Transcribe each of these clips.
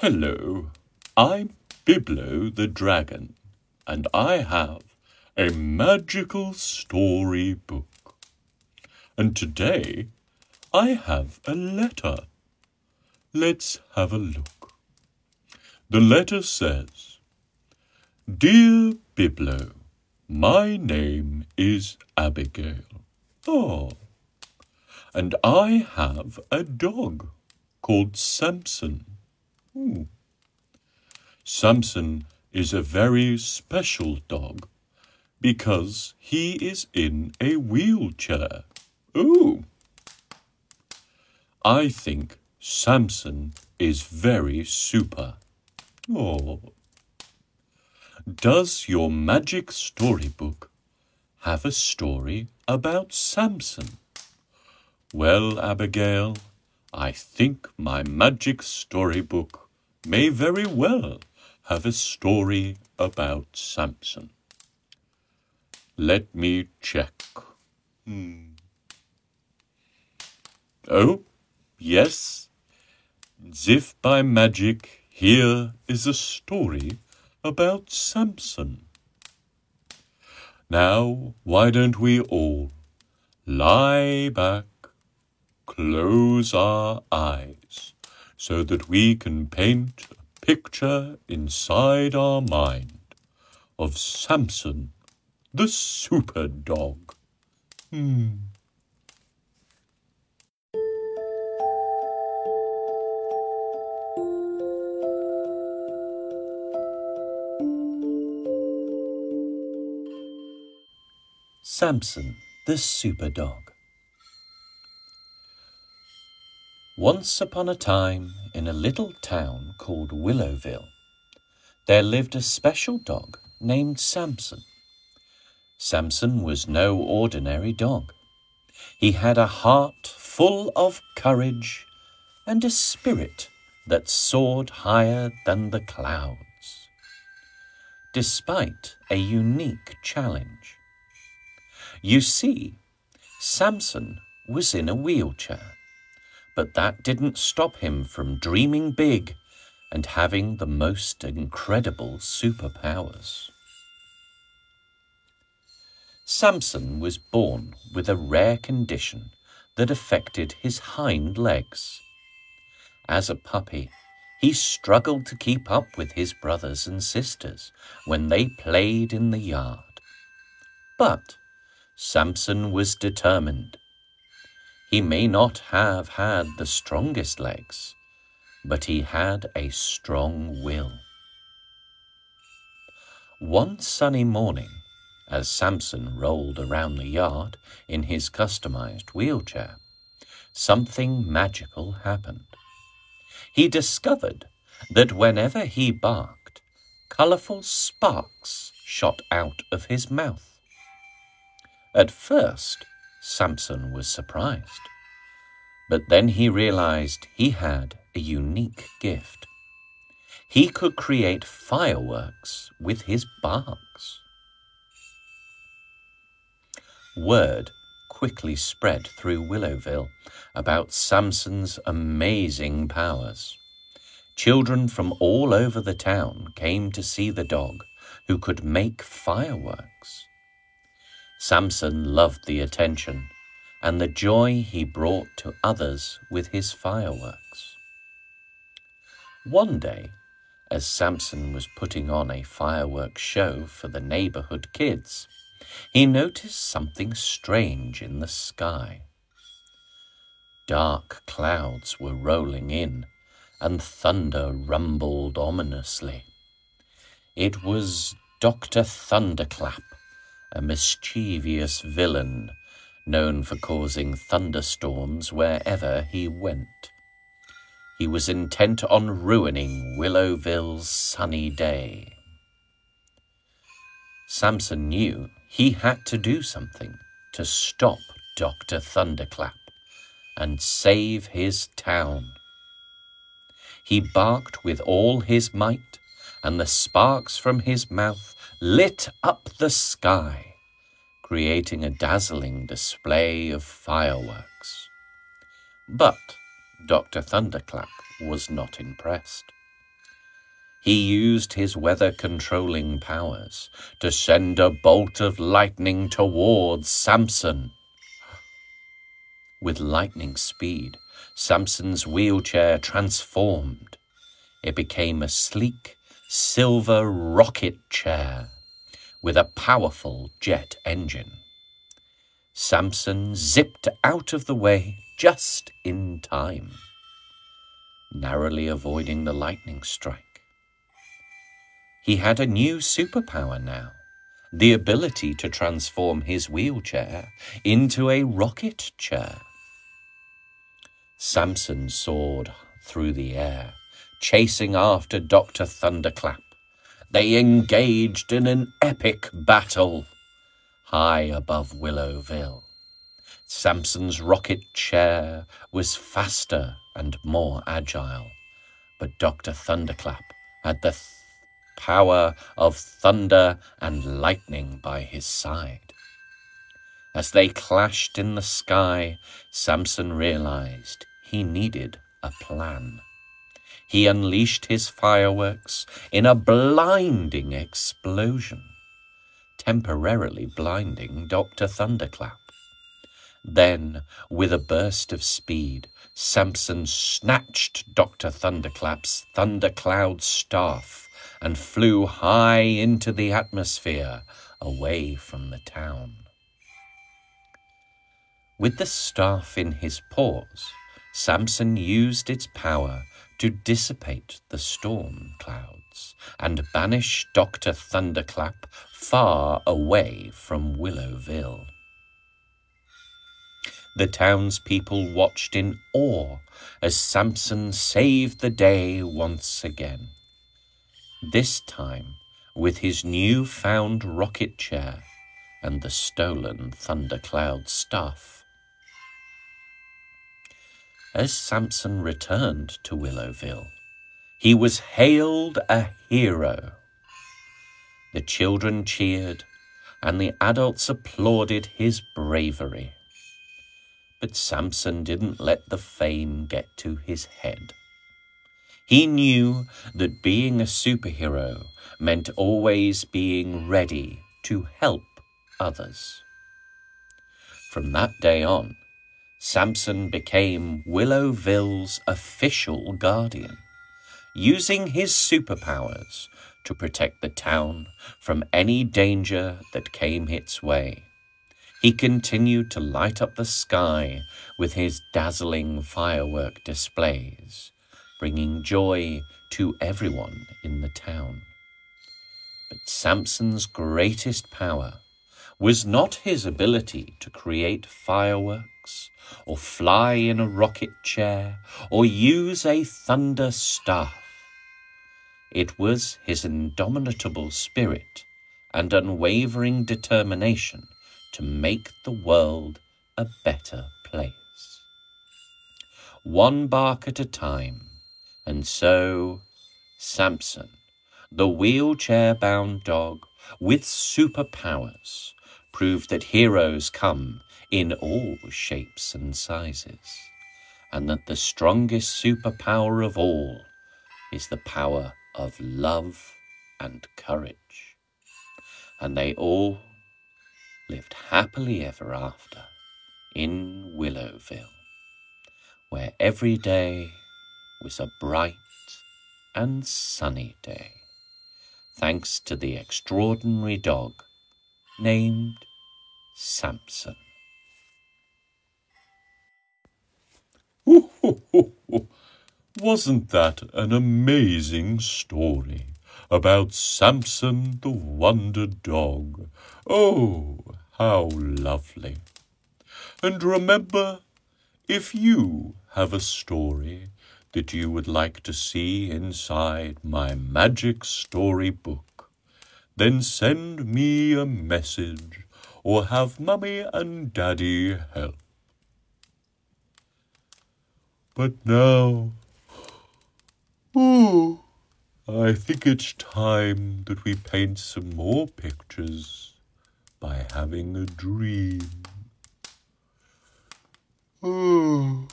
Hello, I'm Biblo the Dragon, and I have a magical story book. And today I have a letter. Let's have a look. The letter says, Dear Biblo, my name is Abigail. Oh, and I have a dog called Sampson. Sampson is a very special dog because he is in a wheelchair. Ooh! I think Sampson is very super. Oh. Does your magic storybook have a story about Sampson? Well, Abigail, I think my magic storybook may very well have a story about Sampson. Let me check. Hmm. Oh, yes. If by magic, here is a story about Sampson. Now, why don't we all lie back, close our eyes, so that we can paint a picture inside our mind of Sampson, the super dog. Hmm. Sampson, the super dog. Once upon a time, in a little town called Willowville, there lived a special dog named Sampson. Sampson was no ordinary dog. He had a heart full of courage and a spirit that soared higher than the clouds. Despite a unique challenge. You see, Sampson was in a wheelchair but that didn't stop him from dreaming big and having the most incredible superpowers. Sampson was born with a rare condition that affected his hind legs. As a puppy, he struggled to keep up with his brothers and sisters when they played in the yard. But Sampson was determined he may not have had the strongest legs, but he had a strong will. One sunny morning, as Sampson rolled around the yard in his customized wheelchair, something magical happened. He discovered that whenever he barked, colorful sparks shot out of his mouth. At first, Sampson was surprised. But then he realized he had a unique gift. He could create fireworks with his barks. Word quickly spread through Willowville about Sampson's amazing powers. Children from all over the town came to see the dog who could make fireworks. Sampson loved the attention and the joy he brought to others with his fireworks. One day, as Sampson was putting on a fireworks show for the neighborhood kids, he noticed something strange in the sky. Dark clouds were rolling in, and thunder rumbled ominously. It was Dr. Thunderclap a mischievous villain known for causing thunderstorms wherever he went. He was intent on ruining Willowville's sunny day. Sampson knew he had to do something to stop Dr. Thunderclap and save his town. He barked with all his might, and the sparks from his mouth lit up the sky, creating a dazzling display of fireworks. But Dr. Thunderclap was not impressed. He used his weather controlling powers to send a bolt of lightning towards Sampson. With lightning speed, Sampson's wheelchair transformed. It became a sleek, silver rocket chair with a powerful jet engine. Sampson zipped out of the way just in time, narrowly avoiding the lightning strike. He had a new superpower now the ability to transform his wheelchair into a rocket chair. Sampson soared through the air, chasing after Dr. Thunderclap. They engaged in an epic battle high above Willowville. Sampson's rocket chair was faster and more agile, but Dr. Thunderclap had the th- power of thunder and lightning by his side. As they clashed in the sky, Sampson realized he needed a plan. He unleashed his fireworks in a blinding explosion temporarily blinding Dr. Thunderclap. Then, with a burst of speed, Sampson snatched Dr. Thunderclap's thundercloud staff and flew high into the atmosphere away from the town. With the staff in his paws, Sampson used its power to dissipate the storm clouds and banish Dr. Thunderclap far away from Willowville. The townspeople watched in awe as Sampson saved the day once again. This time with his new found rocket chair and the stolen thundercloud staff. As Sampson returned to Willowville, he was hailed a hero. The children cheered, and the adults applauded his bravery. But Sampson didn't let the fame get to his head. He knew that being a superhero meant always being ready to help others. From that day on, Sampson became Willowville's official guardian, using his superpowers to protect the town from any danger that came its way. He continued to light up the sky with his dazzling firework displays, bringing joy to everyone in the town. But Sampson's greatest power was not his ability to create fireworks, or fly in a rocket chair, or use a thunder staff. It was his indomitable spirit and unwavering determination to make the world a better place. One bark at a time, and so Sampson, the wheelchair bound dog with superpowers, proved that heroes come in all shapes and sizes, and that the strongest superpower of all is the power of love and courage. And they all lived happily ever after in Willowville, where every day was a bright and sunny day, thanks to the extraordinary dog named Sampson. Wasn't that an amazing story about Sampson the Wonder Dog? Oh, how lovely. And remember, if you have a story that you would like to see inside my magic story book, then send me a message or have Mummy and Daddy help. But now, oh, I think it's time that we paint some more pictures by having a dream. Oh,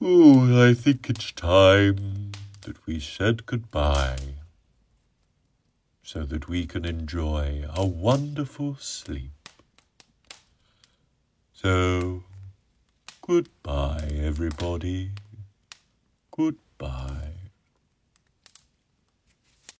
oh, I think it's time that we said goodbye so that we can enjoy a wonderful sleep. So, Goodbye, everybody. Goodbye.